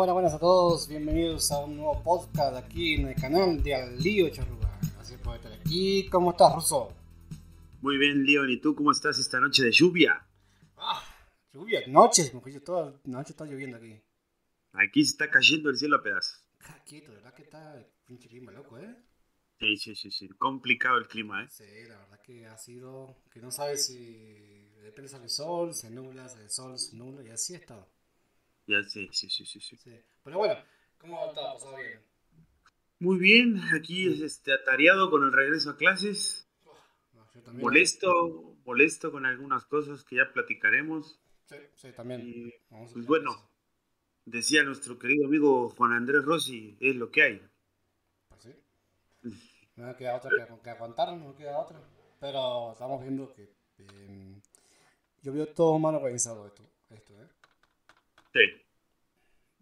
Buenas, buenas, a todos. Bienvenidos a un nuevo podcast aquí en el canal de Al Lío Charruga. Gracias por estar aquí. ¿Cómo estás, Russo? Muy bien, Leon. ¿Y tú cómo estás esta noche de lluvia? Ah, lluvia, noches, mujer. Toda la noche está lloviendo aquí. Aquí se está cayendo el cielo a pedazos. Ah, quieto, ¿verdad que está el pinche clima loco, eh? Sí, sí, sí, sí. Complicado el clima, ¿eh? Sí, la verdad que ha sido que no sabes si de repente sale el sol, se nubla, sale el sol, se nubla y así ha estado. Ya, sí, sí, sí, sí, sí. Sí. Pero bueno, ¿cómo ha estado? ¿Pasado bien? Muy bien, aquí este, atareado con el regreso a clases. No, yo también. Molesto, molesto con algunas cosas que ya platicaremos. Sí, sí, también. Y, Vamos pues bueno, eso. decía nuestro querido amigo Juan Andrés Rossi, es lo que hay. Pues sí. No queda otra que, que aguantar, no queda otra. Pero estamos viendo que eh, yo veo todo mal organizado esto, esto ¿eh? Sí,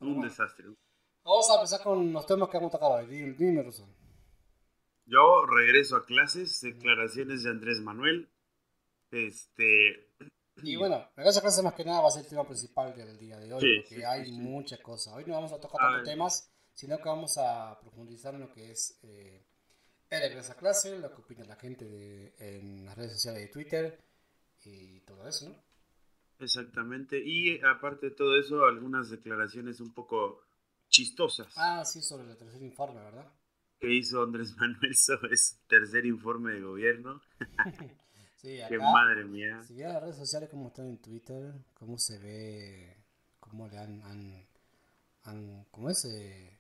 un bueno, desastre. Vamos a empezar con los temas que hemos tocado hoy. Dime, dime. Yo regreso a clases, declaraciones de Andrés Manuel. Este, Y bueno, regreso a clase más que nada va a ser el tema principal del día de hoy, Sí, porque sí, hay sí, muchas cosas. Hoy no vamos a tocar A tantos temas, sino que vamos a profundizar en lo que es eh, el regreso a clase, lo que opina la gente de- en las redes sociales de Twitter y todo eso, ¿no? Exactamente. Y aparte de todo eso, algunas declaraciones un poco chistosas Ah, sí, sobre el tercer informe, ¿verdad? que hizo Andrés Manuel sobre su tercer informe de gobierno. Sí, acá, madre mía. si vieron las redes sociales como están en Twitter, cómo se ve, cómo le han, han, han ¿cómo es? Eh,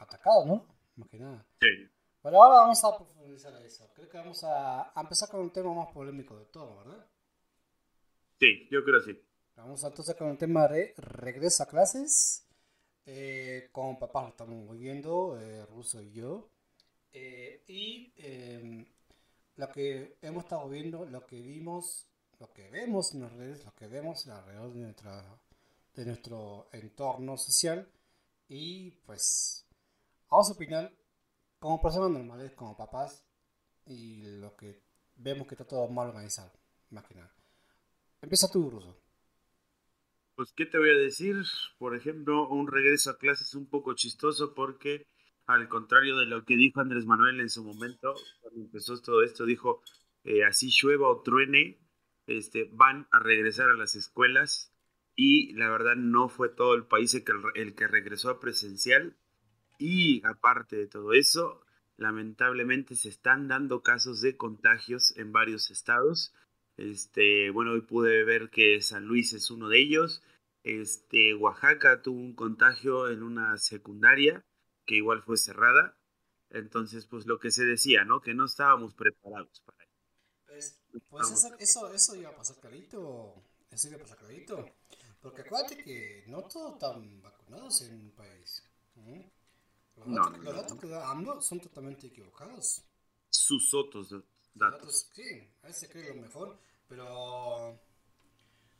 atacado, ¿no? Más que nada. Sí. Bueno, ahora vamos a profundizar eso. Creo que vamos a, a empezar con un tema más polémico de todo, ¿verdad? Sí, yo creo sí. Vamos entonces con el tema de regreso a clases. Eh, con papá lo estamos viviendo, eh, Russo y yo. Eh, y eh, lo que hemos estado viendo, lo que vimos, lo que vemos en las redes, lo que vemos alrededor de, nuestra, de nuestro entorno social. Y pues vamos a opinar como personas normales, como papás, y lo que vemos que está todo mal organizado, más que nada. Empieza tú, Russo. Pues, ¿qué te voy a decir? Por ejemplo, un regreso a clases un poco chistoso porque, al contrario de lo que dijo Andrés Manuel en su momento, cuando empezó todo esto, dijo, eh, así llueva o truene, este, van a regresar a las escuelas y la verdad no fue todo el país el que, el que regresó a presencial y aparte de todo eso, lamentablemente se están dando casos de contagios en varios estados. Este, bueno, hoy pude ver que San Luis es uno de ellos. Este, Oaxaca tuvo un contagio en una secundaria que igual fue cerrada. Entonces, pues lo que se decía, ¿no? Que no estábamos preparados para eso. Pues, pues eso, eso, eso iba a pasar clarito. Eso iba a pasar clarito. Porque acuérdate que no todos están vacunados en un país. ¿Mm? Los, No, datos, no, los no. datos que da AMLO son totalmente equivocados. Sus otros datos. datos, sí, a veces cree lo mejor, pero,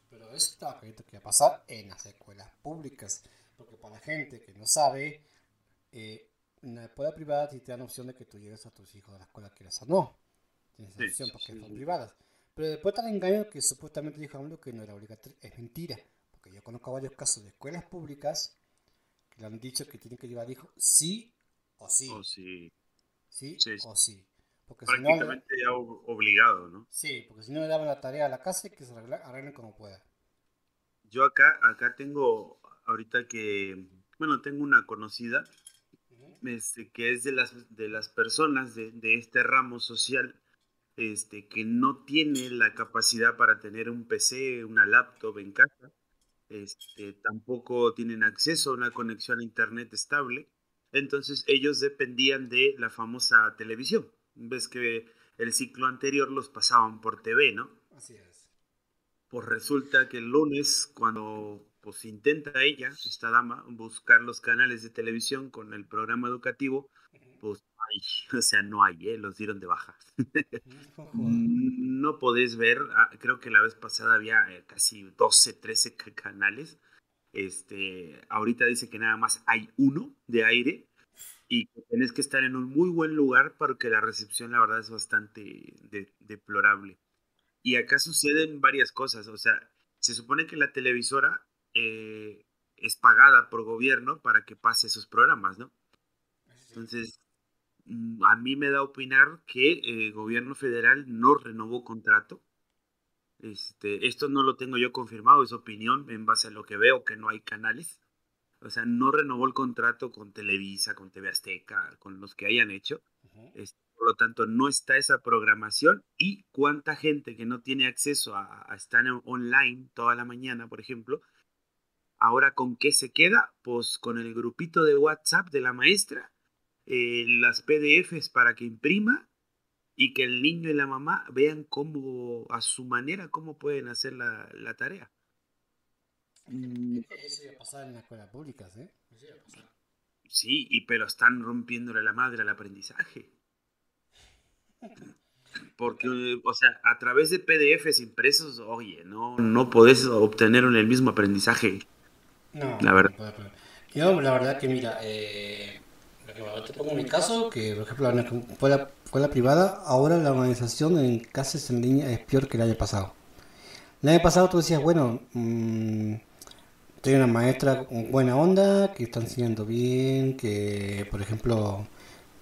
pero eso está clarito que va a pasar en las escuelas públicas. Porque para la gente que no sabe, eh, en la escuela privada sí te dan opción de que tú lleves a tus hijos a la escuela quieras o no. Tienes Sí, opción porque sí. son privadas. Pero después el engaño que supuestamente dijo AMLO que no era obligatorio. Es mentira. Porque yo conozco varios casos de escuelas públicas que le han dicho que tienen que llevar hijos sí o sí, sí. o sí. Porque si no, prácticamente ya ob- obligado, ¿no? Sí, porque si no le daban la tarea a la casa y que se arreglen como pueda. Yo acá, acá tengo, ahorita que, bueno, tengo una conocida este, que es de las, de las personas de, de este ramo social este, que no tiene la capacidad para tener un PC, una laptop en casa, este, tampoco tienen acceso a una conexión a internet estable, entonces ellos dependían de la famosa televisión. Ves que el ciclo anterior los pasaban por TV, ¿no? Así es. Pues resulta que el lunes, cuando pues intenta ella, esta dama, buscar los canales de televisión con el programa educativo, pues ay, o sea, no hay, ¿eh? los dieron de baja. no podés ver, ah, creo que la vez pasada había eh, casi 12, 13 ca- canales. Este, ahorita dice que nada más hay uno de aire y que tenés que estar en un muy buen lugar porque la recepción, la verdad, es bastante de- deplorable. Y acá suceden varias cosas, o sea, se supone que la televisora eh, es pagada por gobierno para que pase esos programas, ¿no? Entonces, mm, a mí me da a opinar que el gobierno federal no renovó contrato. Este, esto no lo tengo yo confirmado, es opinión en base a lo que veo, que no hay canales. O sea, no renovó el contrato con Televisa, con TV Azteca, con los que hayan hecho. por lo tanto, no está esa programación. Y cuánta gente que no tiene acceso a, a estar online toda la mañana, por ejemplo, ahora con qué se queda? Pues con el grupito de WhatsApp de la maestra eh, las PDFs para que imprima y que el niño y la mamá vean cómo, a su manera, cómo pueden hacer la, la tarea. Mm. Eso iba a pasar en las escuelas públicas, ¿eh? Eso iba a pasar. Sí, y, pero están rompiéndole la madre al aprendizaje. Porque, o sea, a través de PDFs impresos, oye, no, no podés obtener el mismo aprendizaje. No, la verdad. Yo, la verdad que, mira, eh, te pongo mi caso, que por ejemplo la escuela, la privada, ahora la organización en clases en línea es peor que el año pasado. El año pasado tú decías, bueno, mmm, tengo una maestra con buena onda, que está enseñando bien, que por ejemplo,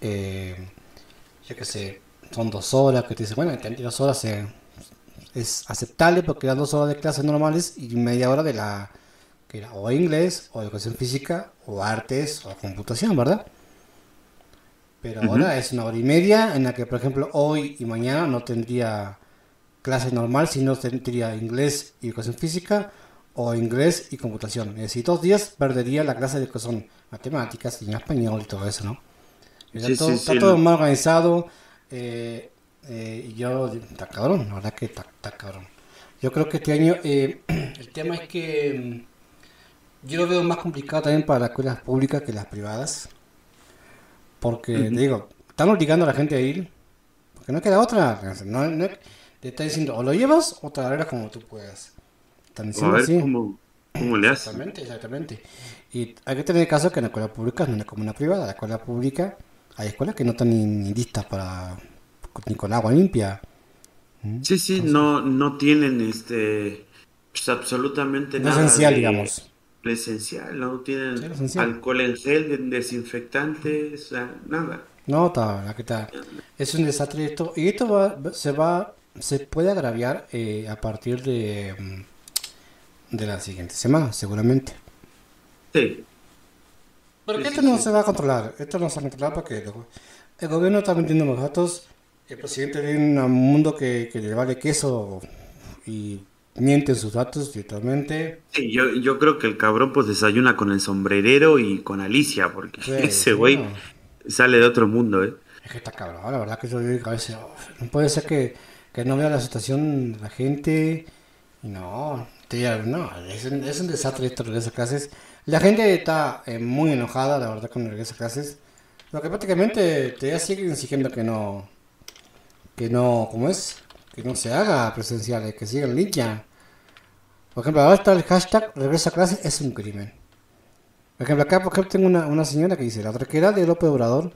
eh, yo qué sé, son dos horas, que te dice, bueno, dos horas es aceptable porque eran dos horas de clases normales y media hora de la que era o inglés, o educación física, o artes, o computación, ¿verdad? Pero ahora es una hora y media en la que, por ejemplo, hoy y mañana no tendría clase normal, sino tendría inglés y educación física o inglés y computación. Es decir, dos días perdería la clase de que son matemáticas y español y todo eso, ¿no? Está, todo, mal organizado eh, eh, y yo, está cabrón, la verdad que está, cabrón. Yo creo que este año eh, el tema es que mm, yo lo veo más complicado también para las escuelas públicas que las privadas. Porque, digo, están obligando a la gente a ir. Porque no queda otra. No, no, te está diciendo, o lo llevas o te la como tú puedas. Están diciendo a ver así. Cómo, cómo le haces. Exactamente, exactamente. Y hay que tener caso que en la escuela pública no es como una privada. La escuela pública, hay escuelas que no están ni, listas para. ni con agua limpia. ¿Mm? Sí, sí, no, no tienen este. Pues absolutamente nada. esencial, digamos esencial, no tienen alcohol en gel, desinfectantes, nada. No, está, ¿qué tal? Es un desastre esto. Y esto va, se va, se puede agraviar eh, a partir de, mm, de la siguiente semana, seguramente. Sí. Porque esto no se va a controlar. Esto no se va a controlar porque el gobierno está vendiendo los datos. El presidente vive en un mundo que, que le vale queso y mienten sus datos directamente. Sí, yo, yo creo que el cabrón pues desayuna con el sombrerero y con Alicia, porque ese güey sale de otro mundo, ¿eh? Es que está cabrón, la verdad que yo digo a veces, no puede ser que, que, no vea la situación de la gente. No, no, es un, es un desastre esto de esas clases. La gente está eh, muy enojada, la verdad, con esas clases. Lo que prácticamente te siguen exigiendo que no, que no, ¿cómo es? que no se haga presenciales, que siga en línea. Por ejemplo, ahora está el hashtag regresa a clase es un crimen. Por ejemplo, acá por ejemplo, tengo una, una señora que dice, la tranquilidad de López Obrador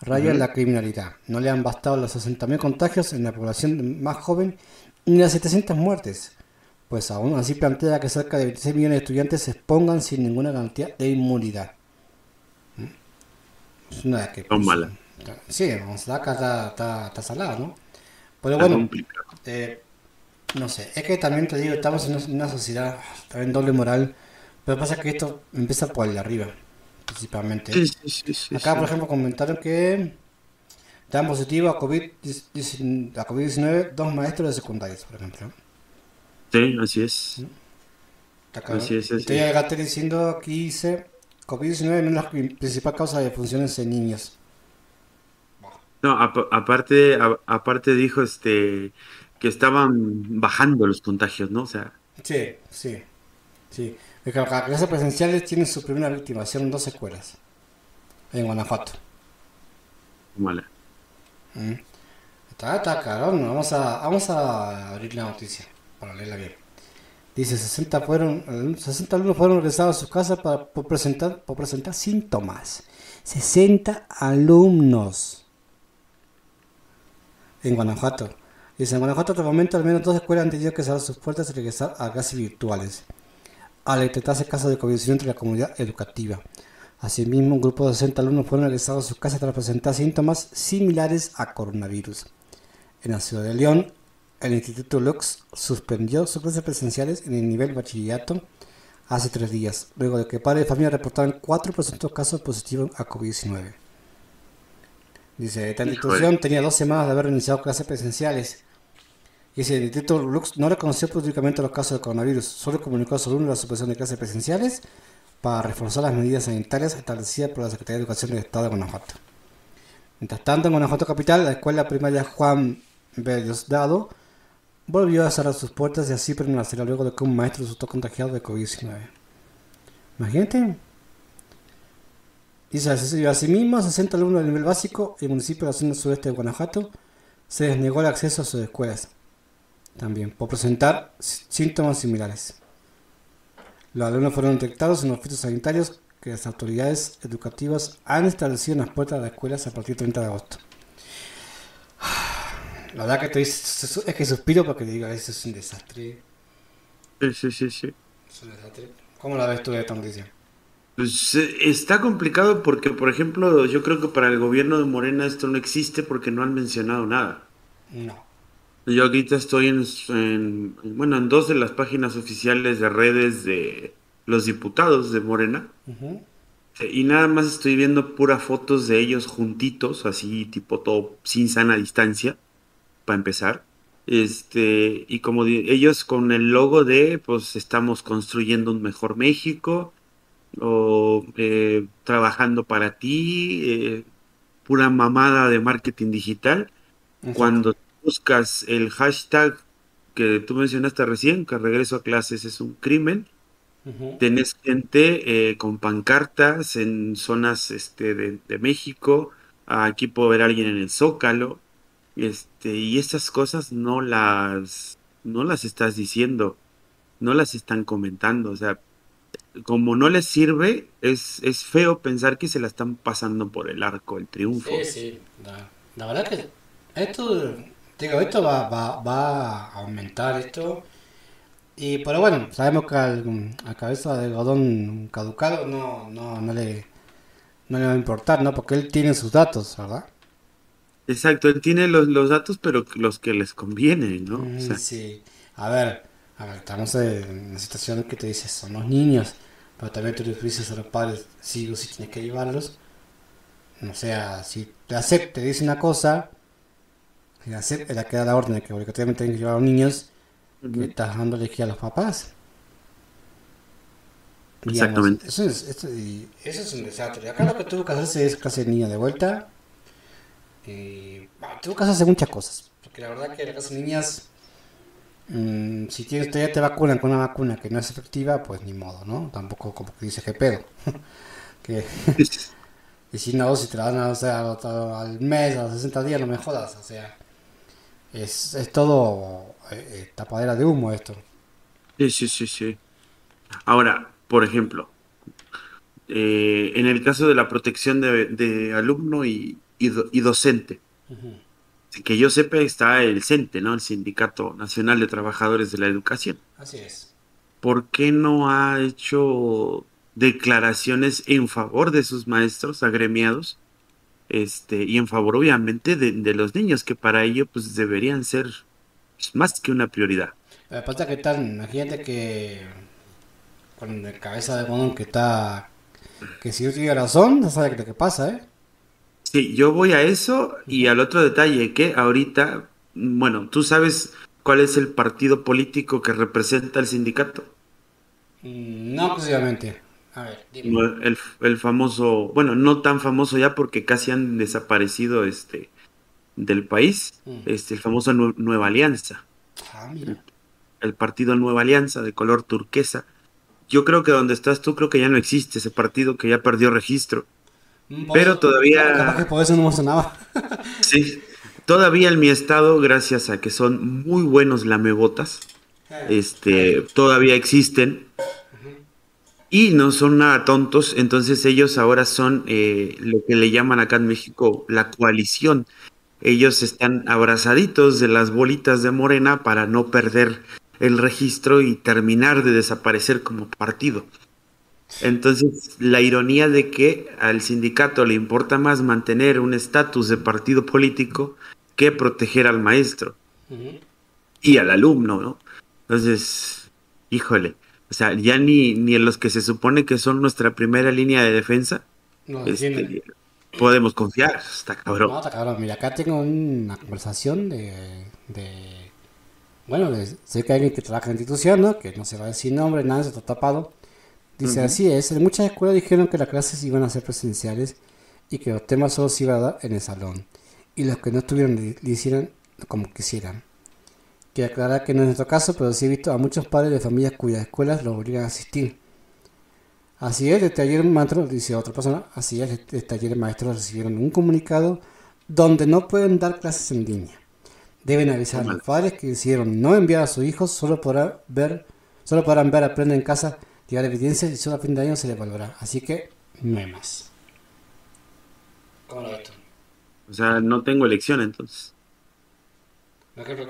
raya la criminalidad. No le han bastado los 60.000 contagios en la población más joven ni las 700 muertes. Pues aún así plantea que cerca de 26 millones de estudiantes se expongan sin ninguna garantía de inmunidad. ¿Mm? Es una que... Pues, mala. Sí, acá está, está, está salada, ¿no? Pero bueno, eh, no sé, es que también te digo, estamos en una sociedad también doble moral, pero pasa que esto empieza por el de arriba, principalmente. Acá, por ejemplo, comentaron que dan positivo a COVID-19 a COVID dos maestros de secundarias, por ejemplo. Sí, así es. Así es, así Estoy diciendo aquí dice COVID-19 no es la principal causa de funciones en niños. No, aparte, aparte dijo este que estaban bajando los contagios, ¿no? O sea. Sí, sí, sí. Las clases presenciales tienen su primera víctima, hicieron dos escuelas en Guanajuato. Vale. Mm. Está, está caro, vamos a, vamos a abrir la noticia bien. Dice 60 fueron 60 alumnos fueron regresados a sus casas para, por presentar por presentar síntomas. 60 alumnos en Guanajuato. Dice, en Guanajuato hasta el momento al menos dos escuelas han tenido que cerrar sus puertas y regresar a clases virtuales. al detectarse casos de COVID-19 entre la comunidad educativa. Asimismo, un grupo de 60 alumnos fueron regresados a sus casas tras presentar síntomas similares a coronavirus. En la ciudad de León, el Instituto Lux suspendió sus clases presenciales en el nivel bachillerato hace tres días, luego de que padres de familia reportaran cuatro presuntos casos positivos a COVID-19. Dice, esta institución tenía dos semanas de haber iniciado clases presenciales. Y el Instituto Lux no reconoció públicamente los casos de coronavirus, solo comunicó a su alumnos la suspensión de clases presenciales para reforzar las medidas sanitarias establecidas por la Secretaría de Educación del Estado de Guanajuato. Mientras tanto, en Guanajuato Capital, la escuela primaria Juan B. Volvió a cerrar sus puertas y así permanecerá luego de que un maestro resultó contagiado de COVID-19. Imagínate. Dice asimismo, 60 alumnos del nivel básico el municipio de la zona sudeste de Guanajuato se desnegó el acceso a sus escuelas. También por presentar síntomas similares. Los alumnos fueron detectados en los oficios sanitarios que las autoridades educativas han establecido en las puertas de las escuelas a partir del 30 de agosto. La verdad que estoy, es que suspiro porque digo, eso es un desastre. Sí, sí, sí, sí. Es un desastre. ¿Cómo la ves tú de esta noticia? Pues eh, está complicado porque, por ejemplo, yo creo que para el gobierno de Morena esto no existe porque no han mencionado nada. No. Yo ahorita estoy en, bueno, en dos de las páginas oficiales de redes de los diputados de Morena. Y nada más estoy viendo puras fotos de ellos juntitos, así tipo todo sin sana distancia, para empezar. Este, y como ellos con el logo de, pues estamos construyendo un mejor México, o eh, trabajando para ti, eh, pura mamada de marketing digital. Cuando buscas el hashtag que tú mencionaste recién, que regreso a clases es un crimen, tenés gente eh, con pancartas en zonas este, de, México, aquí puedo ver a alguien en el Zócalo, este, y estas cosas no las, no las estás diciendo, no las están comentando, o sea, como no les sirve, es, es feo pensar que se la están pasando por el arco, el triunfo. Sí, sí, la verdad que esto Digo, esto va, va, va a aumentar esto. Y, pero bueno, sabemos que al, a cabeza de algodón caducado no, no, no, le, no le va a importar, ¿no? Porque él tiene sus datos, ¿verdad? Exacto, él tiene los, los datos, pero los que les convienen, ¿no? Mm, sí, a ver, a ver, estamos en una situación que te dices, son los niños, pero también tú le dices a los padres, sí o sí tienes que llevarlos. O sea, si te acepte, te dice una cosa, la queda la orden de que obligatoriamente tienen que llevar a los niños, estás dando a los papás. Exactamente. eso, es, eso, es un desastre. Acá lo que tuvo que hacerse es clase de niña de vuelta. Y, tuvo que hacerse muchas cosas. Porque la verdad que las de niñas, mmm, si tienes, todavía te vacunan con una vacuna que no es efectiva, pues ni modo, ¿no? Tampoco como que dice que pedo. que, y si una dosis te la dan o sea, al mes, a los 60 días, no me jodas. O sea, es, es todo eh, eh, tapadera de humo esto. Sí, sí, sí, sí. Ahora, por ejemplo, eh, en el caso de la protección de, alumno y, y, docente, que yo sepa está el CENTE, ¿no? El Sindicato Nacional de Trabajadores de la Educación. Así es. ¿Por qué no ha hecho declaraciones en favor de sus maestros agremiados este, y en favor obviamente de, los niños, que para ello pues deberían ser más que una prioridad. Pasa que tal, imagínate que con la cabeza de mono que está, que si yo tiene razón, no sabe lo que pasa, ¿eh? Sí, yo voy a eso y al otro detalle que ahorita, bueno, ¿tú sabes cuál es el partido político que representa el sindicato? Mm, no exclusivamente. El, famoso, bueno, no tan famoso ya porque casi han desaparecido este del país, mm. este, el famoso Nueva Alianza. Ah, el, partido Nueva Alianza de color turquesa. Yo creo que donde estás tú creo que ya no existe ese partido que ya perdió registro. Pero todavía... por eso no sí, todavía en mi estado, gracias a que son muy buenos lamebotas, eh. este, todavía existen. Y no son nada tontos, entonces ellos ahora son eh, lo que le llaman acá en México la coalición. Ellos están abrazaditos de las bolitas de Morena para no perder el registro y terminar de desaparecer como partido. Entonces, la ironía de que al sindicato le importa más mantener un estatus de partido político que proteger al maestro y al alumno, ¿no? Entonces, híjole, o sea, ya ni, ni en los que se supone que son nuestra primera línea de defensa este, podemos confiar, está cabrón. No, está cabrón. Mira, acá tengo una conversación de, bueno, sé que hay alguien que trabaja en la institución, ¿no? Que no se va a decir nombre, nada, se está tapado. Dice, así es, en muchas escuelas dijeron que las clases iban a ser presenciales y que los temas solo se iban a dar en el salón. Y los que no estuvieron le, hicieran como quisieran. Que aclarar que no es nuestro caso, pero sí he visto a muchos padres de familias cuyas escuelas los obligan a asistir. Así es, desde ayer maestro, dice otra persona, así es, desde ayer maestros recibieron un comunicado donde no pueden dar clases en línea. Deben avisar a los padres que decidieron no enviar a sus hijos, solo podrán ver, solo podrán ver aprender en casa llevar evidencia y solo a fin de año se le evaluará. Así que no hay más. ¿Cómo lo ves tú? O sea, no tengo elección entonces.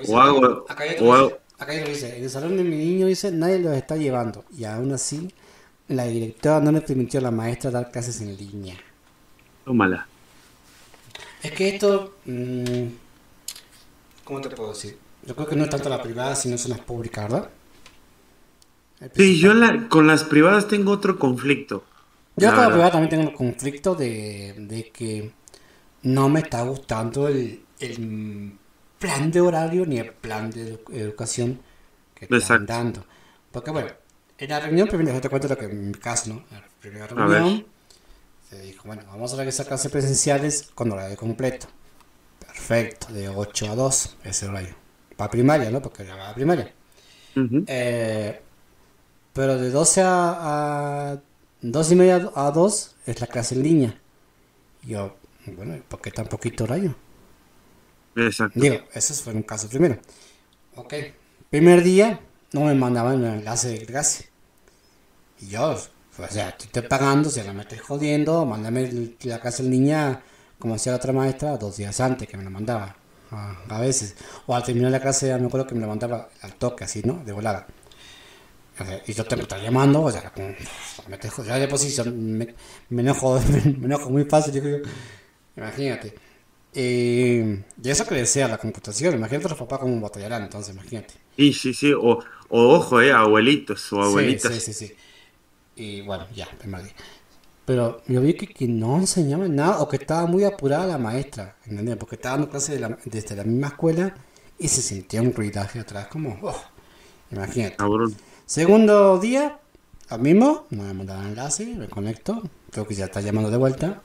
o hago, acá, o acá dice, en el salón de mi niño dice, nadie los está llevando. Y aún así, la directora no le permitió a la maestra dar clases en línea. Tómala. Es que esto... Mmm, ¿Cómo te puedo decir? Yo creo que no es tanto la privada, sino son las públicas, ¿verdad? Sí, yo con las privadas tengo otro conflicto. Yo con la privada también tengo un conflicto de, que no me está gustando el, plan de horario ni el plan de educación que están dando. Porque bueno, en la reunión, primero te cuento lo que en mi caso, ¿no? En la primera reunión se dijo, bueno, vamos a realizar clases presenciales con horario completo. Perfecto, de 8 a 2, ese horario. Para primaria, ¿no? Porque era para primaria. eh, pero de 12 a, a 2 y media a 2 es la clase en línea. yo, bueno, ¿por qué tan poquito horario? Exacto. Digo, ese fue un caso primero. Ok. Primer día no me mandaban el enlace de clase. Y yo, o sea, te estoy pagando, si la me estoy jodiendo, mándame la clase en línea como hacía la otra maestra dos días antes que me la mandaba. A, veces. O al terminar la clase, me acuerdo que me la mandaba al toque, así, ¿no? De volada y yo te me estoy llamando, o sea, me dejo, ya de posición, me, me, enojo, me, enojo muy fácil, yo imagínate. y eso que desea la computación, imagínate a los papás como batallarán, entonces, imagínate. Y sí, sí, o, o ojo, eh, abuelitos o abuelitas. Sí, sí, sí, Y bueno, ya, me Pero yo vi que, que, no enseñaban nada o que estaba muy apurada la maestra, ¿entendés? Porque estaba dando clases de desde la misma escuela y se sentía un ruidaje atrás, como, oh, imagínate. Cabrón. Segundo día, al mismo, me el enlace, me conecto, creo que ya está llamando de vuelta.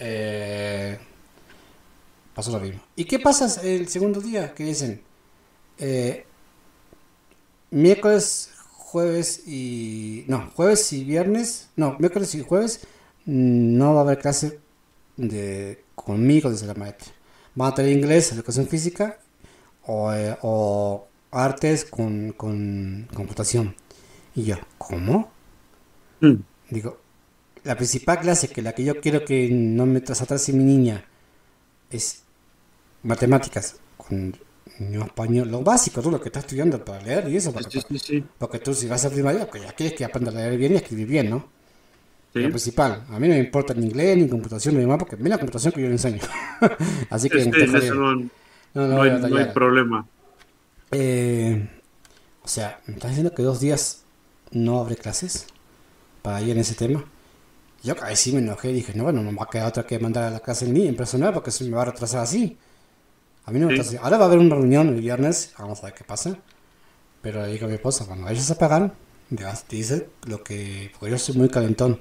Eh, pasó lo mismo. ¿Y qué pasa el segundo día? Que dicen, eh, miércoles, jueves y... No, jueves y viernes, no, miércoles y jueves no va a haber clase de, conmigo desde la maestra. Va a tener inglés, educación física o, eh, o artes con, con computación. Y yo, ¿cómo? Mm. Digo, la principal clase que la que yo quiero que no me atrás mi niña es matemáticas con español, lo básico, tú lo que estás estudiando para leer y eso. Porque, tú si vas a primaria, pues ya quieres que aprenda a leer bien y escribir bien, ¿no? Lo principal, a mí no me importa ni inglés, ni computación, ni demás, porque mira la computación que yo le enseño. Así que no, hay, no hay problema. Eh, o sea, ¿me estás diciendo que dos días no abre clases para ir en ese tema? Yo ahí sí me enojé y dije, no, bueno, no me va a quedar otra que mandar a la clase en, en personal porque se me va a retrasar así. A mí no me sí. Ahora va a haber una reunión el viernes, vamos a ver qué pasa. Pero le digo a mi esposa, cuando vayas a pagar, dice lo que. Porque yo soy muy calentón.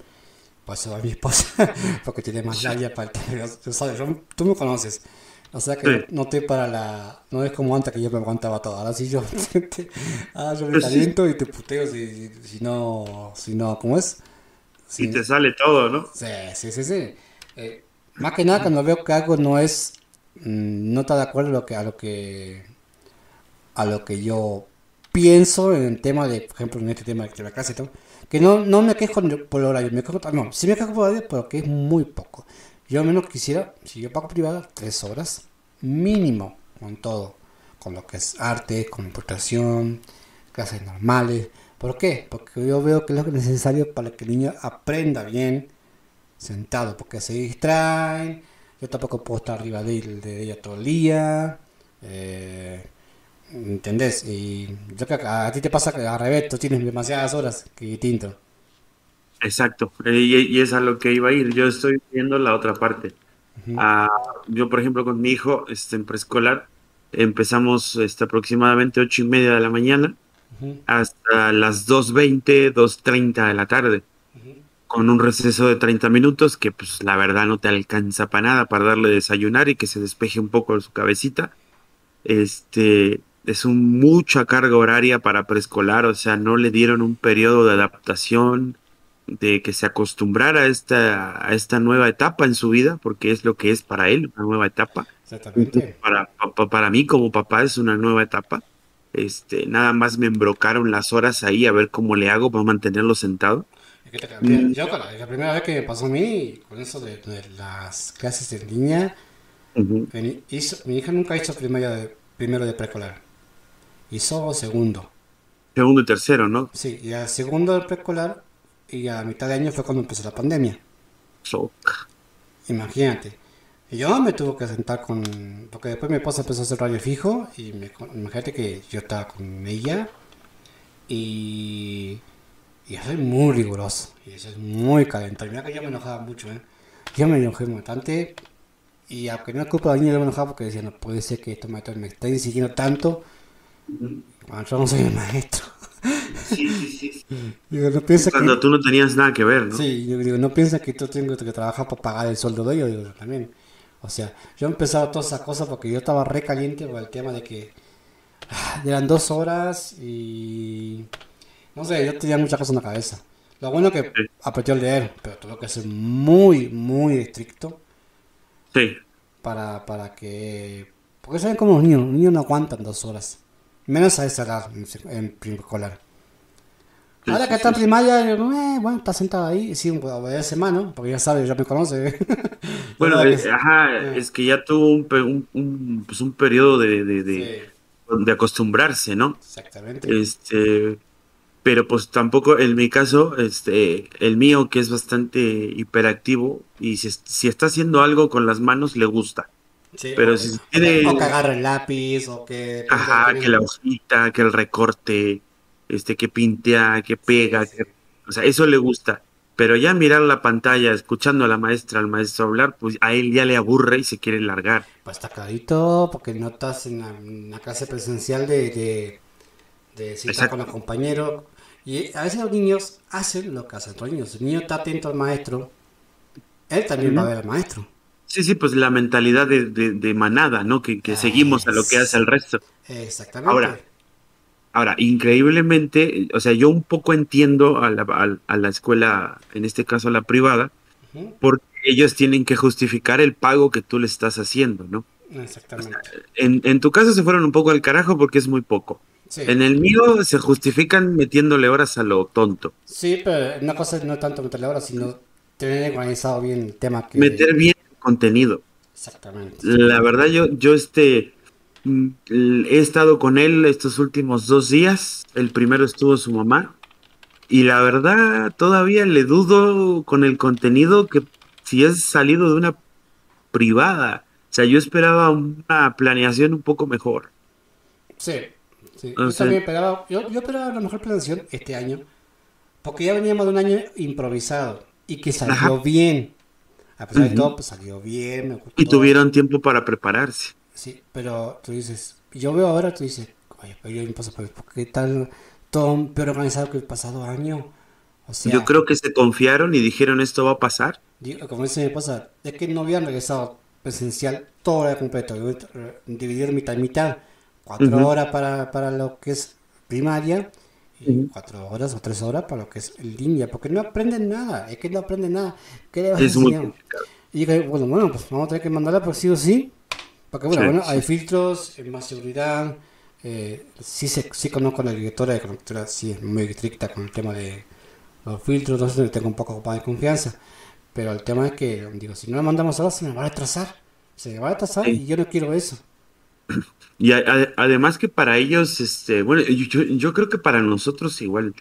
Pues eso a mi esposa, porque tiene más labia para el Tú me conoces. O sea que no te para la. No es como antes que yo me aguantaba todo. Ahora sí yo. ah, yo me caliento y te puteo si, si, no. Si no, ¿cómo es? Si, te sale todo, ¿no? Sí, sí, sí. sí. Eh, más que nada cuando veo que algo no es. Mm, no está de acuerdo a lo que. A lo que, a lo que yo pienso en el tema de, por ejemplo, en este tema de la clase y todo. Que no, no me quejo por el horario. Me quejo, no, sí me quejo por el horario, pero que es muy poco. Yo al menos quisiera, si yo pago privada, tres horas mínimo con todo, con lo que es arte, computación, clases normales. ¿Por qué? Porque yo veo que es lo necesario para que el niño aprenda bien sentado, porque se distraen. Yo tampoco puedo estar arriba de, de ella todo el día. Eh, ¿Entendés? Y yo creo que a ti te pasa que al revés, tienes demasiadas horas que distinto. Exacto, eh, y, es a lo que iba a ir. Yo estoy viendo la otra parte. Ah, yo, por ejemplo, con mi hijo este, en preescolar, empezamos este, aproximadamente ocho y media de la mañana hasta las 2.20, 2.30 de la tarde, con un receso de 30 minutos que pues la verdad no te alcanza para nada para darle desayunar y que se despeje un poco su cabecita. Este, es un mucha carga horaria para preescolar, o sea, no le dieron un periodo de adaptación, de que se acostumbrara a esta, a esta nueva etapa en su vida, porque es lo que es para él, una nueva etapa. Para, para, mí como papá es una nueva etapa. Este, nada más me embrocaron las horas ahí a ver cómo le hago para mantenerlo sentado. Mm. Yo, la primera vez que me pasó a mí, con eso de, las clases en línea, mi, hija nunca hizo de, primero de preescolar. Hizo segundo. Segundo y tercero, ¿no? Sí, y a segundo de preescolar y a mitad de año fue cuando empezó la pandemia. Imagínate. Y yo me tuve que sentar con... Porque después mi esposa empezó a hacer radio fijo y me, imagínate que yo estaba con ella y... Y eso es muy riguroso. Y eso es muy calentado. Mira que yo me enojaba mucho, ¿eh? Yo me enojé bastante. Y aunque no es culpa de niño, yo me enojaba porque decía, no puede ser que estos maestros me estén siguiendo tanto. Cuando yo no soy el maestro. Sí, sí, sí. no piensa Cuando tú no tenías nada que ver, ¿no? Sí, yo digo, no piensa que tú tengo que trabajar para pagar el sueldo de ellos, digo, también. O sea, yo he empezado todas esas cosas porque yo estaba re caliente por el tema de que ah, eran dos horas y no sé, yo tenía muchas cosas en la cabeza. Lo bueno es que apretó el leer, pero tuve que ser muy, muy estricto. Sí. Para, para que... Porque saben cómo los niños, los niños no aguantan dos horas. Menos a esa edad en preescolar. Ahora que está en primaria, eh, bueno, está sentado ahí, sí, obedece mano, porque ya sabe, ya me conoce. bueno, es, ajá, eh. es que ya tuvo un, un, pues un periodo de, de, de, acostumbrarse, ¿no? Exactamente. Este, pero pues tampoco, en mi caso, este, el mío que es bastante hiperactivo y si, si está haciendo algo con las manos le gusta. pero si tiene... O que agarra el lápiz, o que... Ajá, que la hojita, que el recorte, este, que pintea, que pega, o sea, eso le gusta. Pero ya mirar la pantalla, escuchando a la maestra, al maestro hablar, pues a él ya le aburre y se quiere largar. Pues está clarito, porque no estás en la, clase presencial de, de, de citar con los compañeros. Y a veces los niños hacen lo que hacen los niños. El niño está atento al maestro, él también va a ver al maestro. Sí, sí, pues la mentalidad de, de, manada, ¿no? Que, que seguimos a lo que hace el resto. Exactamente. Ahora, Ahora, increíblemente, o sea, yo un poco entiendo a la, a, la escuela, en este caso a la privada, porque ellos tienen que justificar el pago que tú le estás haciendo, ¿no? Exactamente. en, en, tu caso se fueron un poco al carajo porque es muy poco. En el mío se justifican metiéndole horas a lo tonto. Sí, pero una cosa no es tanto meterle horas, sino tener organizado bien el tema. Que... Meter bien el contenido. Exactamente. La verdad, yo, yo este he estado con él estos últimos dos días. El primero estuvo su mamá. Y la verdad, todavía le dudo con el contenido que si es salido de una privada. O sea, yo esperaba una planeación un poco mejor. Sí, sí. yo también esperaba, yo, esperaba una mejor planeación este año. Porque ya veníamos de un año improvisado. Y que salió bien. A pesar de todo, pues salió bien. y tuvieron tiempo para prepararse. Sí, pero tú dices, yo veo ahora, tú dices, oye, pero yo me pasa por qué tal todo peor organizado que el pasado año? O sea, yo creo que se confiaron y dijeron esto va a pasar. Como dice mi esposa, es que no habían regresado presencial todo el completo, dividir mitad y mitad, cuatro horas para, para lo que es primaria y cuatro horas o tres horas para lo que es línea, porque no aprenden nada, es que no aprenden nada. ¿Qué le vas a enseñar? Y dije, bueno, bueno, pues vamos a tener que mandarla por sí o sí porque bueno, hay filtros, más seguridad. Eh, sí, se, sí conozco a la directora de conectora, sí es muy estricta con el tema de los filtros, entonces tengo un poco de confianza. Pero el tema es que, digo, si no la mandamos ahora se me va a retrasar. Se me va a retrasar y yo no quiero eso. Y además que para ellos, este, bueno, yo, yo creo que para nosotros igual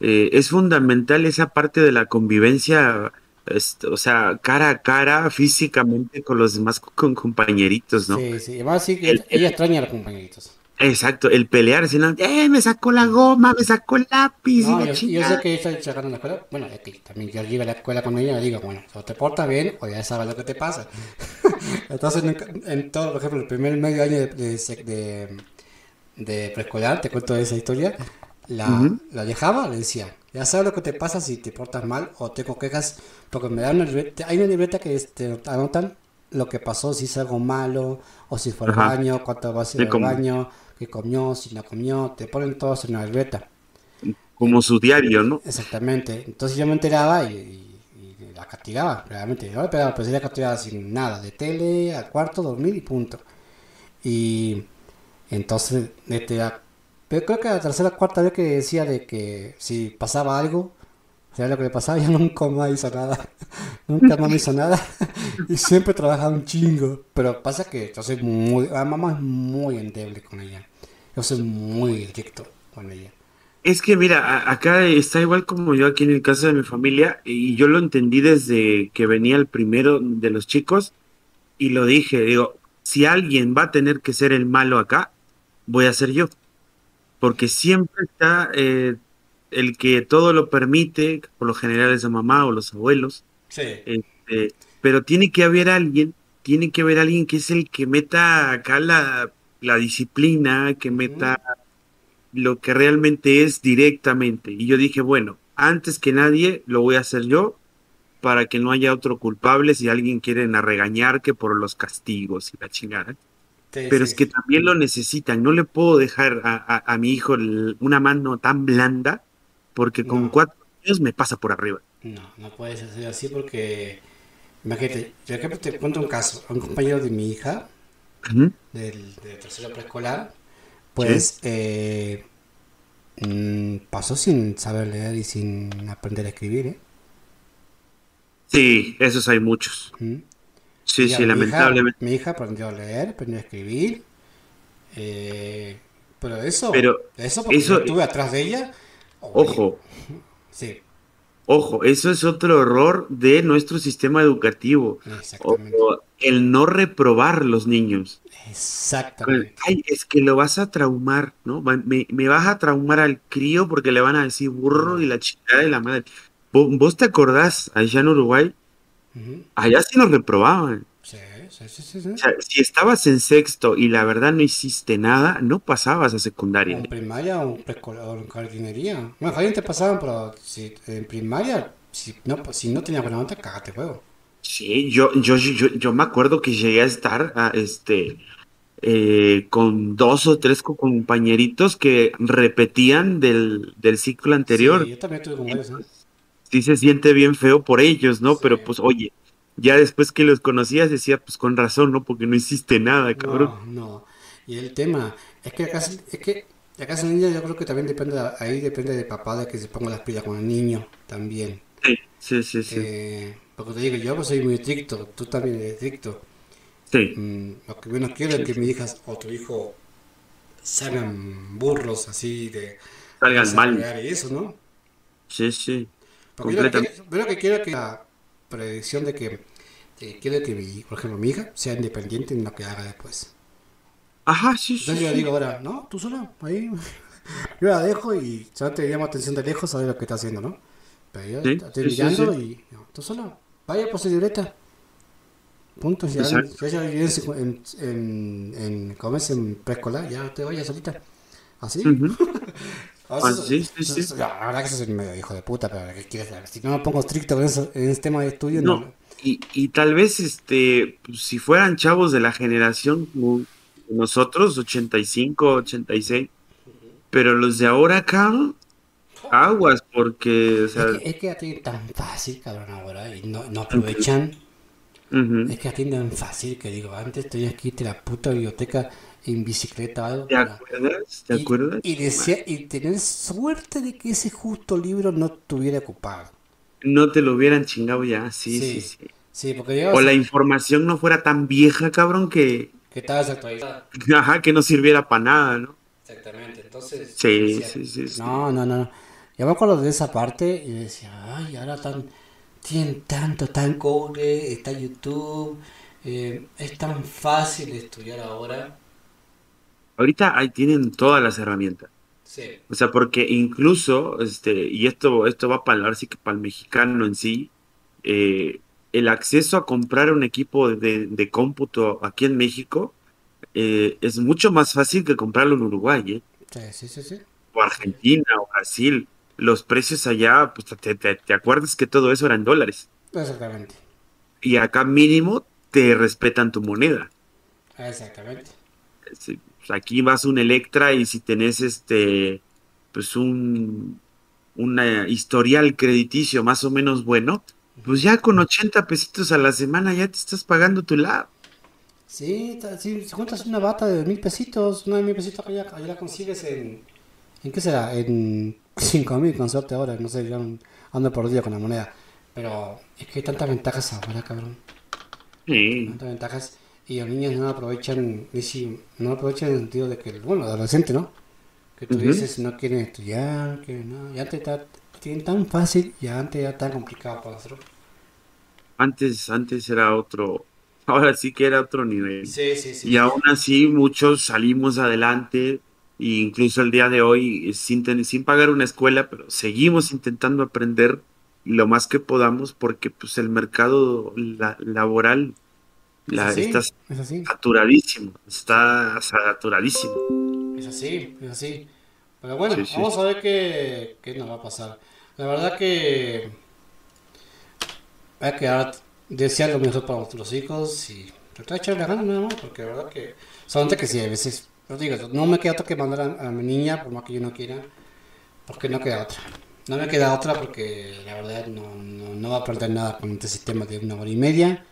eh, es fundamental esa parte de la convivencia, este, o sea, cara a cara, físicamente con los demás con compañeritos, ¿no? Sí, sí, además sí que ella extraña a los compañeritos. Exacto, el pelear, si no, ¡eh! Me sacó la goma, me sacó el lápiz. No, yo, sé que ella en la escuela. Bueno, es que también yo llego a la escuela con ella y le digo, bueno, o te portas bien o ya sabes lo que te pasa. Entonces, en, todo, por ejemplo, el primer medio año de, de, de, preescolar, te cuento esa historia, la, la dejaba, le decía, ya sabes lo que te pasa si te portas mal o te quejas, porque me dan una libreta, hay una libreta que te anotan lo que pasó, si es algo malo, o si fue al baño, cuánto vas a ir al baño qué comió, si no comió, te ponen todos en la libreta. Como su diario, ¿no? Exactamente. Entonces yo me enteraba y, la castigaba, realmente. Yo le pegaba, pues ella castigaba sin nada, de tele, al cuarto, dormir y punto. Y entonces, este, pero creo que la tercera o cuarta vez que decía de que si pasaba algo, ¿sabes lo que le pasaba? Yo nunca más hizo nada. nunca más me hizo nada. y siempre trabajaba un chingo. Pero pasa que yo soy muy. Mamá es muy endeble con ella. Yo soy muy directo con ella. Es que mira, acá está igual como yo aquí en el caso de mi familia y yo lo entendí desde que venía el primero de los chicos y lo dije, digo, si alguien va a tener que ser el malo acá, voy a ser yo. Porque siempre está eh, el que todo lo permite, por lo general es la mamá o los abuelos. Sí. Este, pero tiene que haber alguien, tiene que haber alguien que es el que meta acá la la disciplina, que meta lo que realmente es directamente. Y yo dije, bueno, antes que nadie lo voy a hacer yo para que no haya otro culpable si alguien quiere regañar que por los castigos y la chingada. Pero es que también lo necesitan. No le puedo dejar a, mi hijo una mano tan blanda porque con cuatro años me pasa por arriba. No, no puedes hacer así porque, imagínate, yo te cuento un caso. Un compañero de mi hija del, de tercero preescolar, pues eh, mm, pasó sin saber leer y sin aprender a escribir, ¿eh? Sí, esos hay muchos. Sí, sí, lamentablemente. mi hija aprendió a leer, aprendió a escribir. Eh, pero eso, pero eso porque eso, estuve atrás de ella. Ojo. Sí. Ojo, eso es otro error de nuestro sistema educativo. el no reprobar los niños. Exactamente. Ay, es que lo vas a traumar, ¿no? Me, vas a traumar al crío porque le van a decir burro y la chica de la madre. ¿Vos, te acordás allá en Uruguay? Allá sí nos reprobaban. Si estabas en sexto y la verdad no hiciste nada, no pasabas a secundaria. En primaria o en jardinería. Bueno, jardín te pasaban, pero si, en primaria, si no, si no tenías buena nota, cagate juego. Sí, yo, yo, yo, yo me acuerdo que llegué a estar a, este, eh, con dos o tres compañeritos que repetían del, del ciclo anterior. Sí, yo también tuve como eso. Sí se siente bien feo por ellos, ¿no? Pero pues, oye, ya después que los conocías decía, pues con razón, ¿no? Porque no hiciste nada, cabrón. No, no. Y el tema, es que acá, es que acá en yo creo que también depende, ahí depende de papá de que se ponga las pilas con el niño también. Sí, sí, sí. Eh, porque te digo, yo pues soy muy estricto, tú también eres estricto. Sí. Mm, lo que menos quiero es que mi hija o tu hijo salgan burros así de... Salgan mal. Y eso, ¿no? Sí, sí. Porque yo lo que, quiero que la predicción de que quiero que, mi, por ejemplo, mi hija sea independiente en lo que haga después. Ajá, sí, sí. Entonces yo digo ahora, no, tú sola, ahí. Yo la dejo y solo te llamo atención de lejos a ver lo que está haciendo, ¿no? Pero yo estoy mirando y tú sola, vaya por su libreta. Punto, ya, ya, ya en, en, en, comes en preescolar, ya te vayas solita. ¿Así? ah, sí, sí, sí. La verdad que eso es medio hijo de puta, pero ¿qué quieres saber? Si no me pongo estricto con eso, en este tema de estudio, no. no. Y, y tal vez, este, pues, si fueran chavos de la generación como nosotros, 85, 86, pero los de ahora acá, aguas, porque, o sea... Es que, es que a ti tan fácil, cabrón, ahora, y no, no aprovechan... Es que atienden fácil, que digo, antes estoy aquí de la puta biblioteca en bicicleta o algo. ¿Te acuerdas? ¿Te y, acuerdas? Y, decía, y tener suerte de que ese justo libro no estuviera ocupado. No te lo hubieran chingado ya, sí, sí, sí. sí. porque o la información no fuera tan vieja, cabrón, que... que estaba desactualizada. Ajá, que no sirviera para nada, ¿no? Exactamente, entonces... Sí, sí, sí, sí. No, no, no. Yo me acuerdo de esa parte y decía, ay, ahora tan, tienen tanto, tan cobre, está YouTube, eh, es tan fácil estudiar ahora. Ahorita ahí tienen todas las herramientas. Sí, O sea, porque incluso, este, y esto, esto va para, ahora sí que para el mexicano en sí, eh, el acceso a comprar un equipo de, de cómputo aquí en México eh, es mucho más fácil que comprarlo en Uruguay, ¿eh? sí, sí, sí. sí. O Argentina o Brasil. Los precios allá, pues te, te, te acuerdas que todo eso era en dólares. Exactamente, Y acá mínimo te respetan tu moneda. exactamente. Sí, pues, Aquí vas un Electra y si tenés este, pues un una historial crediticio más o menos bueno, pues ya con 80 pesitos a la semana ya te estás pagando tu lado. Sí, si juntas una bata de mil pesitos, una de mil pesitos allá, allá la consigues en, ¿en qué será? En cinco mil con suerte ahora, no sé, yo ando perdido con la moneda. Pero es que hay tantas ventajas ahora, cabrón. Sí, tantas ventajas y los niños no aprovechan, y sí, no aprovechan en el sentido de que, bueno, adolescente, ¿no? Que tú dices no quieren estudiar, que no, ya antes está, tienen tan fácil y antes ya tan complicado para nosotros. antes, antes era otro, ahora sí que era otro nivel. Sí, sí, sí. Y aún así muchos salimos adelante, e incluso el día de hoy, sin, sin pagar una escuela, pero seguimos intentando aprender lo más que podamos porque pues el mercado la- laboral Es la, así, está es así, saturadísimo, está saturadísimo. es así, es así. Pero bueno, Sí, sí. vamos a ver qué, qué nos va a pasar. La verdad que hay que dar- desear lo mejor para nuestros hijos y tratar de echarle ganas nada más, porque la verdad que solamente que sí, a veces, yo digo, no me queda otra que mandar a, a mi niña, por más que yo no quiera, porque no queda otra. No me queda otra porque la verdad no, no, no va a perder nada con este sistema de una hora y media,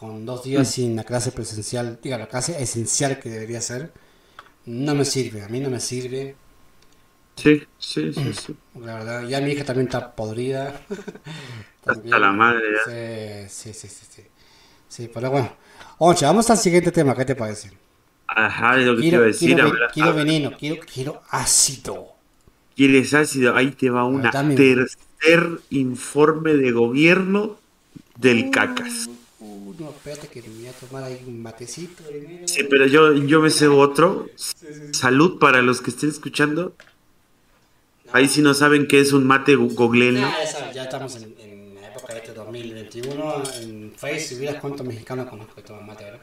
con dos días sin la clase presencial, diga, la clase esencial que debería ser. No me sirve, a mí no me sirve. Sí, sí, sí, sí. La verdad, ya mi hija también está podrida. Hasta la madre ya. Sí, sí, sí, sí, sí. Sí, pero bueno. Oye, vamos al siguiente tema, ¿qué te parece? Ajá, es lo que te iba a Quiero, decir. quiero, quiero veneno, quiero, quiero ácido. ¿Quieres ácido? Ahí te va una dame. tercer informe de gobierno del cacas. Uh, no, espérate que me voy a tomar ahí un matecito primero. Sí, pero yo, yo me sé otro. Salud para los que estén escuchando. Ahí si no saben qué es un mate, gu- googleenlo. Ah, ya, ya estamos en, en la época de este 2021. En Face, si vieras cuántos mexicanos conozco que toman mate, ¿verdad?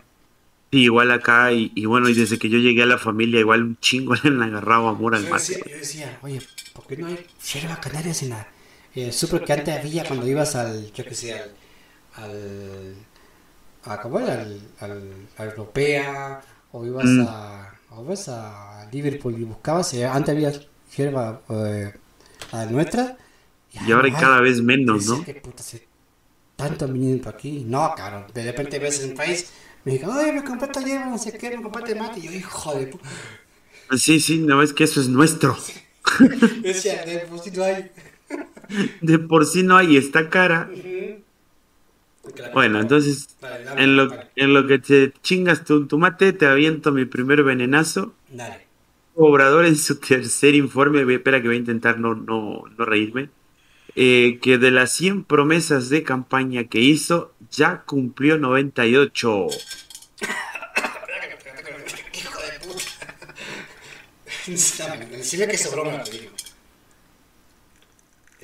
Sí, igual acá, y, y bueno, y desde que yo llegué a la familia, igual un chingo le han agarrado amor al mate. decía, yo decía, oye, ¿por qué no hay yerba canarias en la el súper que antes había cuando ibas al, yo qué sé, al, al, a, ¿cómo era? Al, al, a Europea, o ibas Mm. a, o ibas a Liverpool y buscabas, eh, antes había yerba eh, a la nuestra, Y ahora hay. cada vez menos, ¿no? ¿qué puta se tanto aquí? No, cabrón, de repente ves en Face, me dijo, ay, me compré esta hierba, no sé qué, me compré este mate, y yo, hijo de puta. Sí, sí, no es que eso es nuestro. De por sí no hay. De por sí no hay, está cara. Bueno, entonces, en lo, en lo que te chingas tu, tu mate, te aviento mi primer venenazo. Dale. Obrador en su tercer informe, espera que voy a intentar no, no, no reírme, eh, que de las 100 promesas de campaña que hizo, ya cumplió 98. Hijo de puta. Que es broma, te digo.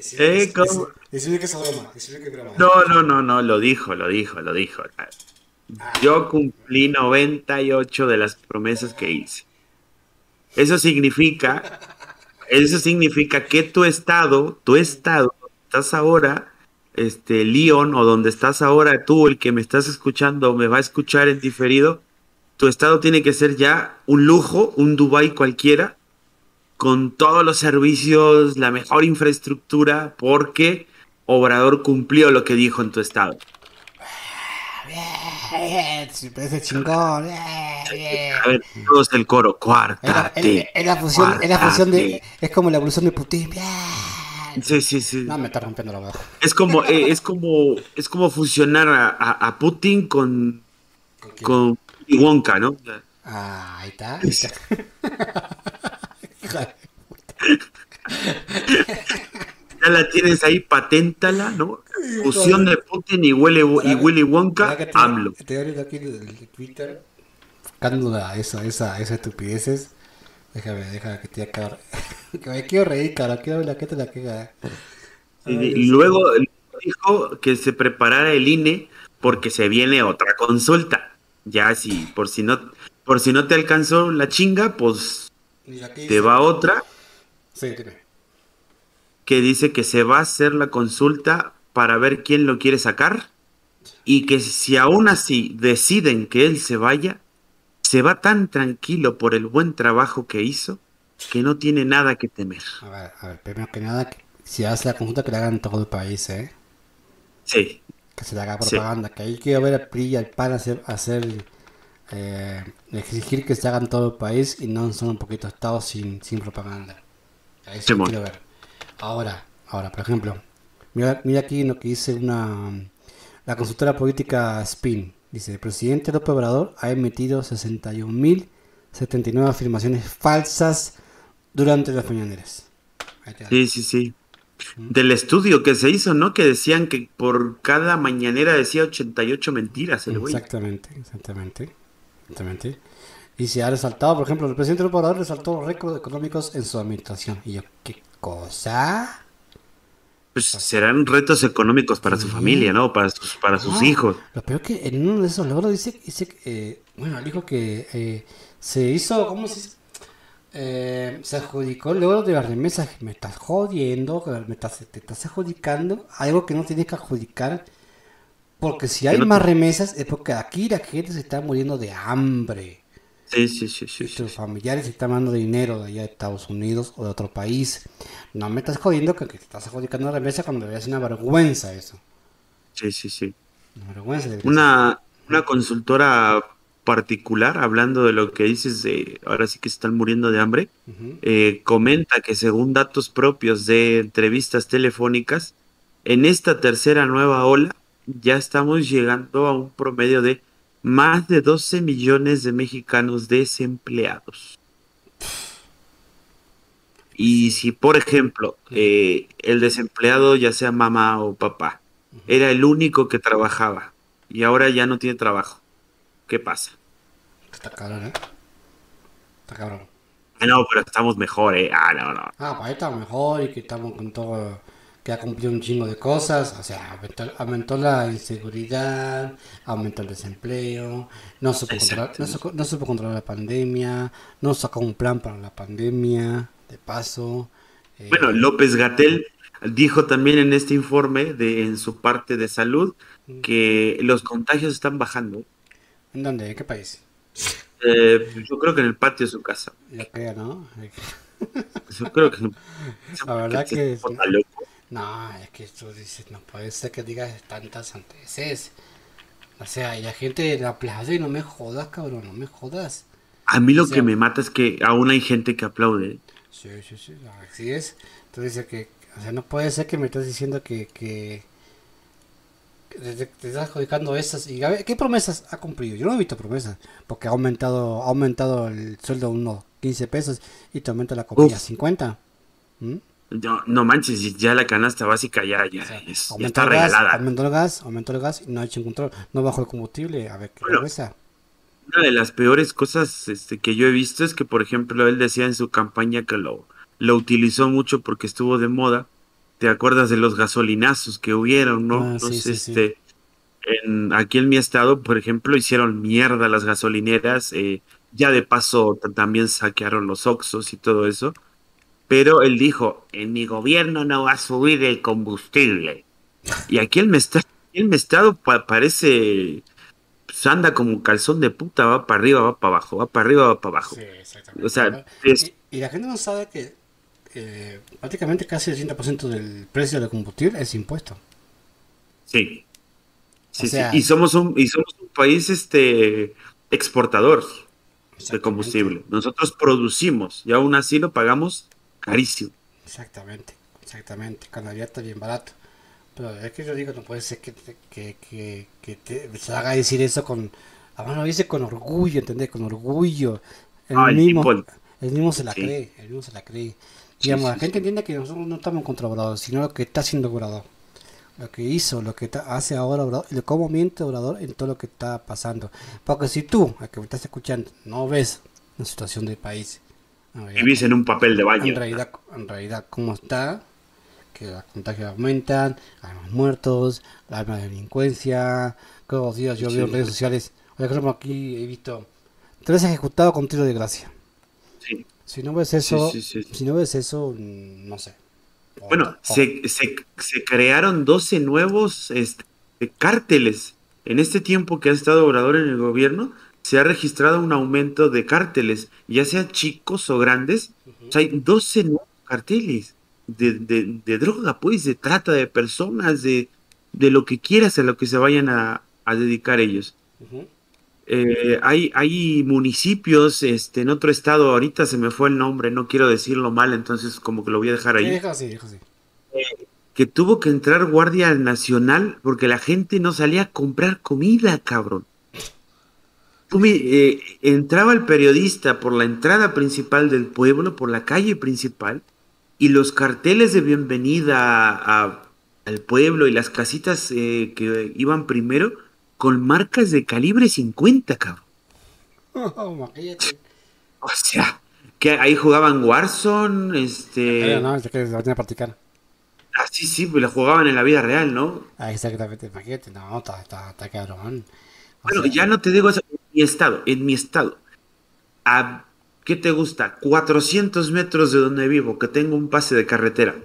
Decime Eh, que- es broma. Decime que es broma. No, no, no, no, lo dijo, lo dijo, lo dijo. Yo cumplí 98 de las promesas que hice. Eso significa, eso significa que tu estado, tu estado, estás ahora, este, León, o donde estás ahora tú, el que me estás escuchando me va a escuchar en diferido, tu estado tiene que ser ya un lujo, un Dubai cualquiera, con todos los servicios, la mejor infraestructura, porque Obrador cumplió lo que dijo en tu estado. Parece chingón. A ver, todos el coro, cuártate. es- la fusión, es la fusión de. Es como la evolución de Putin. bien. Sí, sí, sí. No, me está rompiendo la voz. Es como, eh, es como, es como fusionar a, a- a Putin con, con Wonka, ¿no? Ah, ahí está. Ahí está. ya la tienes ahí, paténtala, ¿no? Fusión de Putin y, Willy, y Willy Wonka, te, AMLO. Abriendo aquí el, Twitter, buscando esa, esa, esa estupideces. Déjame, déjame que te acabe. que me quiero reír, cara. Quiero ver la que te la queda. Y luego dijo que se preparara el INE porque se viene otra consulta. Ya si por si no por si no te alcanzó la chinga, pues te va otra. Sí. Que dice que se va a hacer la consulta para ver quién lo quiere sacar y que si aún así deciden que él se vaya, se va tan tranquilo por el buen trabajo que hizo que no tiene nada que temer. A ver, a ver, primero que nada, si hace la consulta que le hagan en todo el país, ¿eh? Sí. Que se le haga propaganda, que ahí quiero ver al PRI y al PAN hacer, hacer eh, exigir que se hagan en todo el país y no son un poquito estados sin, sin propaganda. Ahí sí quiero ver. Ahora, ahora, por ejemplo, mira, mira aquí lo que dice una la consultora política Spin. Dice, el presidente López Obrador ha emitido 61.079 afirmaciones falsas durante las mañaneras. Sí, sí, sí. Del estudio que se hizo, ¿no? Que decían que por cada mañanera decía 88 mentiras el. Exactamente, exactamente. Exactamente. Y se ha resaltado, por ejemplo, el presidente López Obrador resaltó los récords económicos en su administración. Y yo, ¿qué cosa? Pues serán retos económicos para su familia, ¿no? Para sus, para sus hijos. Lo peor que en uno de esos logros dice, dice eh, bueno, dijo que eh, se hizo, ¿cómo se dice? Eh, se adjudicó el logro de las remesas. Me estás jodiendo, me estás, te estás adjudicando algo que no tienes que adjudicar. Porque si hay más remesas es porque aquí la gente se está muriendo de hambre. Sí, sí, sí, sí. Tus familiares están mandando dinero de allá de Estados Unidos o de otro país. No me estás jodiendo que te estás adjudicando una remesa cuando debería ser una vergüenza eso. Sí, sí, sí. Una vergüenza. Una, una consultora particular, hablando de lo que dices de ahora sí que se están muriendo de hambre, eh, comenta que según datos propios de entrevistas telefónicas, en esta tercera nueva ola ya estamos llegando a un promedio de más de 12 millones de mexicanos desempleados. Y si, por ejemplo, eh, el desempleado, ya sea mamá o papá, era el único que trabajaba y ahora ya no tiene trabajo, ¿qué pasa? Está cabrón, ¿eh? Está cabrón. Ah, no, pero estamos mejor, ¿eh? Ah, no, no. Ah, pues ahí estamos mejor y que estamos con todo, que ha cumplido un chingo de cosas. O sea, aumentó, aumentó la inseguridad, aumentó el desempleo, no supo, controlar, no, supo, no supo controlar la pandemia, no sacó un plan para la pandemia, de paso. Eh, bueno, López Gatel dijo también en este informe, de, en su parte de salud, que los contagios están bajando. ¿En dónde? ¿En qué país? Eh, yo creo que en el patio de su casa. Yo creo, ¿no? Yo creo que. La verdad que. que. No, es que tú dices, no puede ser que digas tantas santeces. O sea, y la gente la aplaude y no me jodas, cabrón, no me jodas. A mí lo o sea, que me mata es que aún hay gente que aplaude. Sí, sí, sí, así es. Entonces que, o sea, no puede ser que me estés diciendo que, que te, te estás adjudicando esas. Y a ver, ¿qué promesas ha cumplido? Yo no he visto promesas, porque ha aumentado, ha aumentado el sueldo unos 15 pesos y te aumenta la comida a 50. ¿Mm? No, no manches, ya la canasta básica ya, sea, es, ya está el regalada. Aumentó el gas, aumentó el gas y no ha hecho un control. No bajó el combustible, a ver qué bueno. Una de las peores cosas este, que yo he visto es que, por ejemplo, él decía en su campaña que lo, lo utilizó mucho porque estuvo de moda. ¿Te acuerdas de los gasolinazos que hubieron, no? Ah, Entonces, sí, sí, este, En, aquí en mi estado, por ejemplo, hicieron mierda las gasolineras. Eh, ya de paso también saquearon los Oxos y todo eso. Pero él dijo, en mi gobierno no va a subir el combustible. Y aquí el, mesta, el estado pa parece pues anda como calzón de puta, va para arriba, va para abajo, va para arriba, va para abajo. Sí, exactamente. O sea, es... y, y, la gente no sabe que eh, prácticamente casi el 100% del precio del combustible es impuesto. Sí. Sí, o sea, sí. Y somos un y somos un país este exportador de combustible. Nosotros producimos y aún así lo pagamos carísimo. Exactamente, exactamente. Cuando ya está bien barato. Pero es que yo digo, no puede ser que, que, que, que te, se haga decir eso con Además lo dice con orgullo, ¿entendés? Con orgullo. El, Ah, mismo, el mismo se la Sí. cree, el mismo se la cree. Sí, Digamos, la gente entiende que nosotros no estamos contra Obrador, sino lo que está haciendo Obrador. Lo que hizo, lo que hace ahora Obrador, y cómo miente Obrador en todo lo que está pasando. Porque si tú, al que me estás escuchando, no ves la situación del país, en realidad, Vivís en un papel de baño. en realidad, en realidad cómo está, que los contagios aumentan, hay más muertos, hay más delincuencia, todos los días yo Sí. veo en redes sociales, por ejemplo aquí he visto tres ejecutados con tiro de gracia. Sí. Si no ves eso, sí, sí, sí. si no ves eso, no sé. O- Bueno, o- se, se, se crearon 12 nuevos este, cárteles. En este tiempo que ha estado Obrador en el gobierno, se ha registrado un aumento de cárteles, ya sean chicos o grandes. O sea, hay 12 nuevos carteles de, de, de droga, pues, de trata de personas, de, de lo que quieras, a lo que se vayan a, a dedicar ellos. Eh, hay, hay municipios este, en otro estado, ahorita se me fue el nombre, no quiero decirlo mal, entonces como que lo voy a dejar ahí así. que tuvo que entrar Guardia Nacional porque la gente no salía a comprar comida, cabrón. Tú eh, entraba el periodista por la entrada principal del pueblo, por la calle principal, y los carteles de bienvenida a- a- al pueblo y las casitas eh, que iban primero con marcas de calibre 50, cabrón. Oh. O sea, que ahí jugaban Warzone, este... Eh, no, es que se van a practicar. Ah, sí, sí, pues la jugaban en la vida real, ¿no? Ah, exactamente, imagínate, no, está, está, está cabrón. O Bueno, sea, ya no te digo mi estado, en mi estado. ¿A qué te gusta? 400 metros de donde vivo, que tengo un pase de carretera.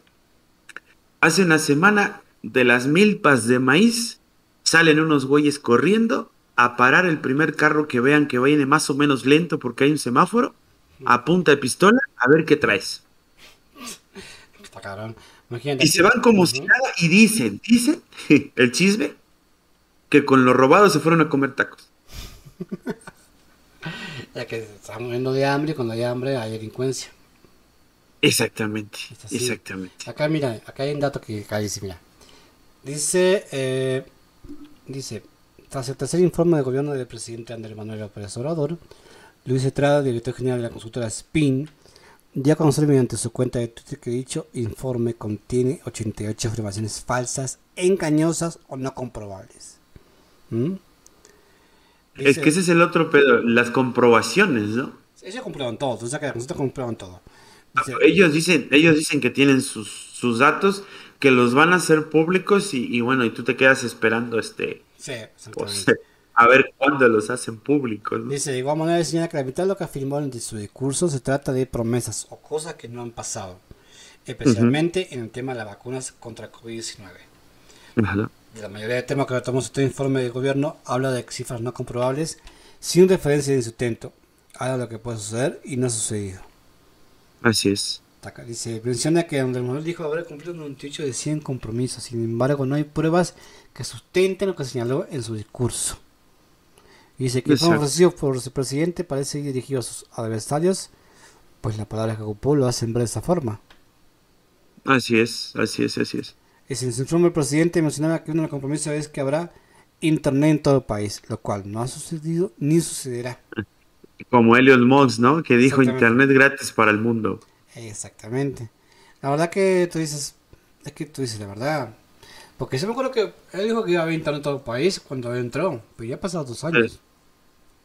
Hace una semana, de las milpas de maíz, salen unos güeyes corriendo a parar el primer carro que vean que viene más o menos lento porque hay un semáforo, a punta de pistola, a ver qué traes. Está cabrón. Imagínate. Y se van como si nada y dicen, dicen, el chisme, que con lo robado se fueron a comer tacos. Ya que estamos muriendo de hambre, y cuando hay hambre hay delincuencia. Exactamente, exactamente. Acá, mira, acá hay un dato que acá dice, mira. Dice, eh, dice, tras el tercer informe del gobierno del presidente Andrés Manuel López Obrador, Luis Estrada, director general de la consultora SPIN, ya conocer mediante su cuenta de Twitter que dicho informe contiene 88 afirmaciones falsas, engañosas o no comprobables. ¿Mm? Es que ese es el otro pedo, las comprobaciones, ¿no? Ellos comprueban todo, tú sabes que consulta comprueban todo. Dice, Ellos dicen, ellos dicen que tienen sus, sus datos, que los van a hacer públicos y, y bueno, y tú te quedas esperando este, sí, pues, a ver cuándo los hacen públicos, ¿no? Dice, de igual manera señala que la mitad de lo que afirmó en su discurso se trata de promesas o cosas que no han pasado, especialmente en el tema de las vacunas contra COVID-19. Ajá. La mayoría de temas que tratamos en este informe del gobierno habla de cifras no comprobables, sin referencia en su intento. Habla de lo que puede suceder y no ha sucedido. Así es. Acá Dice, menciona que Andrés Manuel dijo haber cumplido un 98 de 100 compromisos, sin embargo no hay pruebas que sustenten lo que señaló en su discurso. Dice que el informe Exacto. ofrecido por su presidente parece ir dirigido a sus adversarios, pues la palabra que ocupó lo hacen ver de esta forma. Así es, así es, así es. Su informe el presidente mencionaba que uno de los compromisos es que habrá internet en todo el país, lo cual no ha sucedido ni sucederá. Como Elon Musk, ¿no? Que dijo internet gratis para el mundo. Exactamente. La verdad que tú dices, es que tú dices la verdad. Porque yo me acuerdo que él dijo que iba a haber internet en todo el país cuando entró, pero ya han pasado dos años.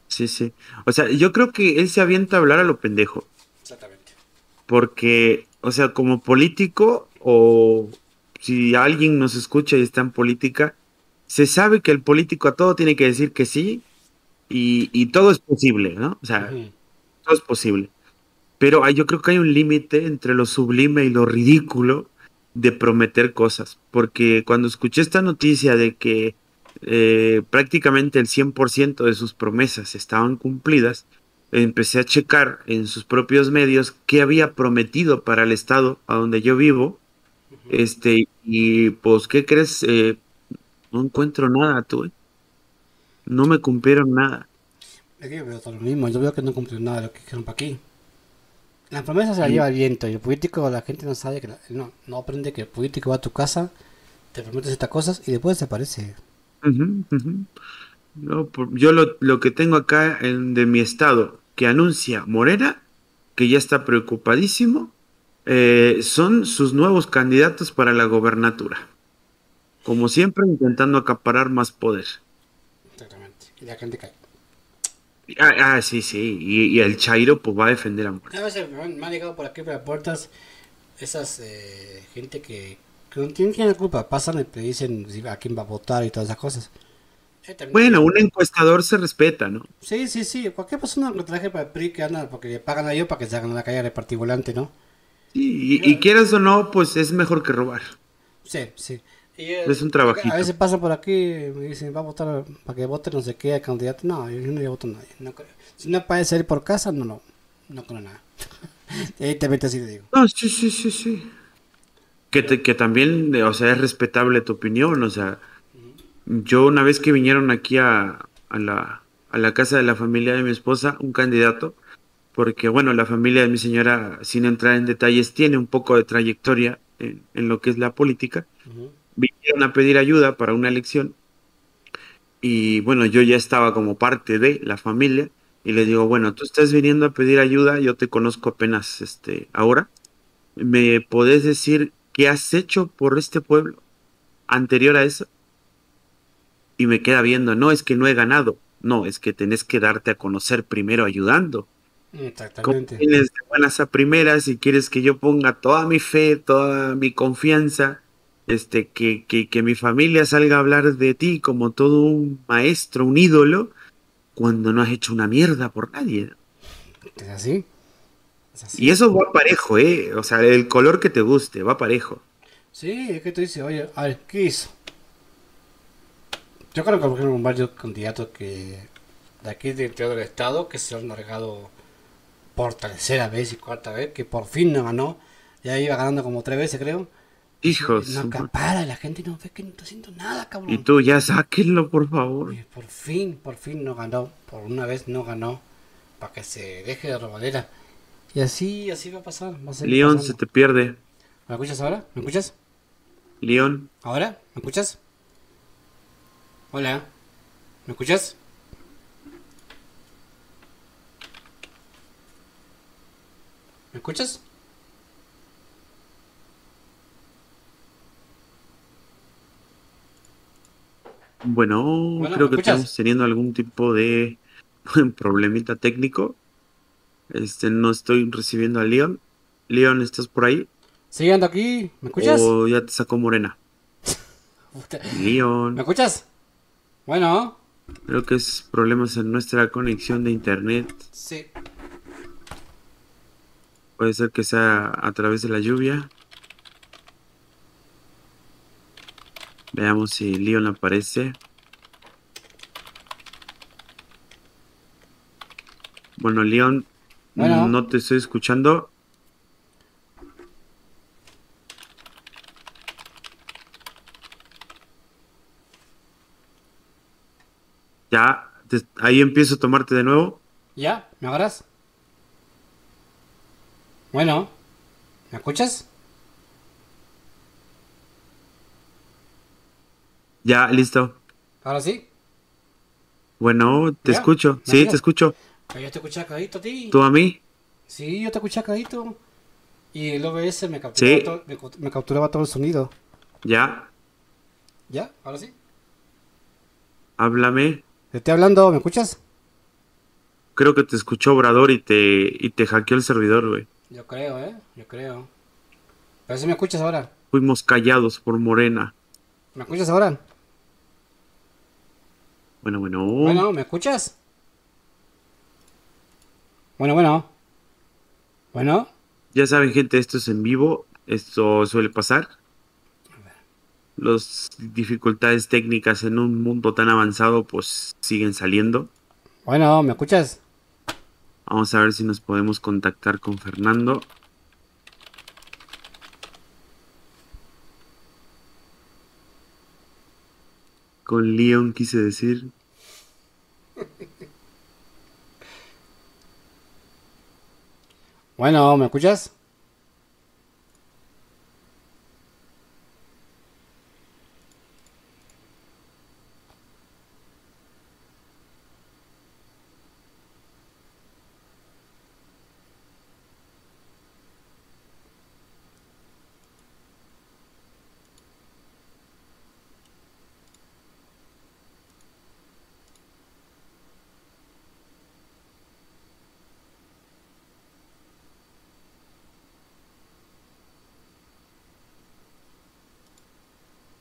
Sí, sí. O sea, yo creo que él se avienta a hablar a lo pendejo. Exactamente. Porque, o sea, como político o si alguien nos escucha y está en política, se sabe que el político a todo tiene que decir que sí y, y todo es posible, ¿no? O sea, todo es posible. Pero hay- yo creo que hay un límite entre lo sublime y lo ridículo de prometer cosas. Porque cuando escuché esta noticia de que eh, prácticamente el 100% de sus promesas estaban cumplidas, empecé a checar en sus propios medios qué había prometido para el estado a donde yo vivo. Este, y pues, ¿qué crees? Eh, no encuentro nada, tú. eh. No me cumplieron nada. Es que yo veo todo lo mismo. Yo veo que no cumplió nada de lo que dijeron para aquí. La promesa se la lleva el viento y el político, la gente no sabe que la- no, no aprende que el político va a tu casa, te promete estas cosas y después desaparece. Ujú. No, yo lo, que tengo acá en, de mi estado, que anuncia Morena, que ya está preocupadísimo, eh, son sus nuevos candidatos para la gobernatura. Como siempre, intentando acaparar más poder. Exactamente. Y la gente cae. Ah, ah sí, sí. Y, el Chairo pues va a defender a Morena. A veces me han, llegado por aquí por las puertas esas eh, gente que, que no tienen la culpa. Pasan y te dicen a quién va a votar y todas esas cosas. Bueno, un encuestador se respeta, ¿no? Sí, sí, sí. Cualquier persona que traje para el PRI que anda, porque le pagan a ellos para que se hagan a la calle repartir volante, ¿no? Sí, y, quieras o no, pues es mejor que robar. Sí, sí. es un trabajito. A veces pasan por aquí y me dicen, va a votar para que vote no sé qué candidato. No, yo no voto a nadie. No Si no puede salir por casa, no, no, no creo nada. te metes así le digo. No, sí, sí, sí, sí. Que, que también, o sea, es respetable tu opinión, o sea yo una vez que vinieron aquí a, la, a la casa de la familia de mi esposa, un candidato, porque bueno, la familia de mi señora, sin entrar en detalles, tiene un poco de trayectoria en, lo que es la política, vinieron a pedir ayuda para una elección y bueno, yo ya estaba como parte de la familia y le digo, bueno, tú estás viniendo a pedir ayuda, yo te conozco apenas este ahora, ¿me podés decir qué has hecho por este pueblo anterior a eso? y me queda viendo, no es que no he ganado, no, es que tenés que darte a conocer primero ayudando. Exactamente. tienes de buenas a primeras y quieres que yo ponga toda mi fe, toda mi confianza, este, que, que, que mi familia salga a hablar de ti como todo un maestro, un ídolo, cuando no has hecho una mierda por nadie. ¿Es así? ¿Es así? Y eso va parejo, ¿eh? O sea, el color que te guste, va parejo. Sí, es que tú dices, oye, a ver, ¿qué hizo? Yo creo que por ejemplo varios candidatos que de aquí dentro del estado que se han largado por tercera vez y cuarta vez, que por fin no ganó, ya iba ganando como tres veces creo. Hijos. No acapara, la gente no ve que no está haciendo nada, cabrón. Y tú ya sáquenlo, por favor. por fin, por fin no ganó, por una vez no ganó, para que se deje de robadera. Y así, así va a pasar. Va León se te pierde. ¿Me escuchas ahora? ¿Me escuchas? León. ¿Ahora? ¿Me escuchas? Hola, ¿me escuchas? ¿Me escuchas? Bueno, creo que estamos teniendo algún tipo de problemita técnico. Este, no estoy recibiendo a Leon. Leon, ¿estás por ahí? Siguiendo aquí, ¿me escuchas? O ya te sacó Morena. Leon. ¿Me escuchas? Bueno. Creo que es problemas en nuestra conexión de internet. Sí. Puede ser que sea a través de la lluvia. Veamos si Leon aparece. Bueno, Leon, no te estoy escuchando. Ya, ahí empiezo a tomarte de nuevo. ¿Ya? ¿Me agarras? Bueno, ¿me escuchas? Ya, listo. ¿Ahora sí? Bueno, te escucho. Sí, te escucho. Yo te escuché acadito a ti. ¿Tú a mí? Sí, yo te escuché acadito. Y el OBS me capturaba, todo, me capturaba todo el sonido. Ya. ¿Ya? ¿Ahora sí? Háblame. Te estoy hablando, ¿me escuchas? Creo que te escuchó Obrador y te, y te hackeó el servidor, güey. Yo creo, ¿eh? Yo creo. Pero si me escuchas ahora. Fuimos callados por Morena. ¿Me escuchas ahora? Bueno, bueno. Bueno, ¿me escuchas? Bueno, bueno. Bueno. Ya saben, gente, esto es en vivo. Esto suele pasar las dificultades técnicas en un mundo tan avanzado pues siguen saliendo. Bueno, ¿me escuchas? Vamos a ver si nos podemos contactar con Fernando. Con Leon quise decir. Bueno, ¿me escuchas?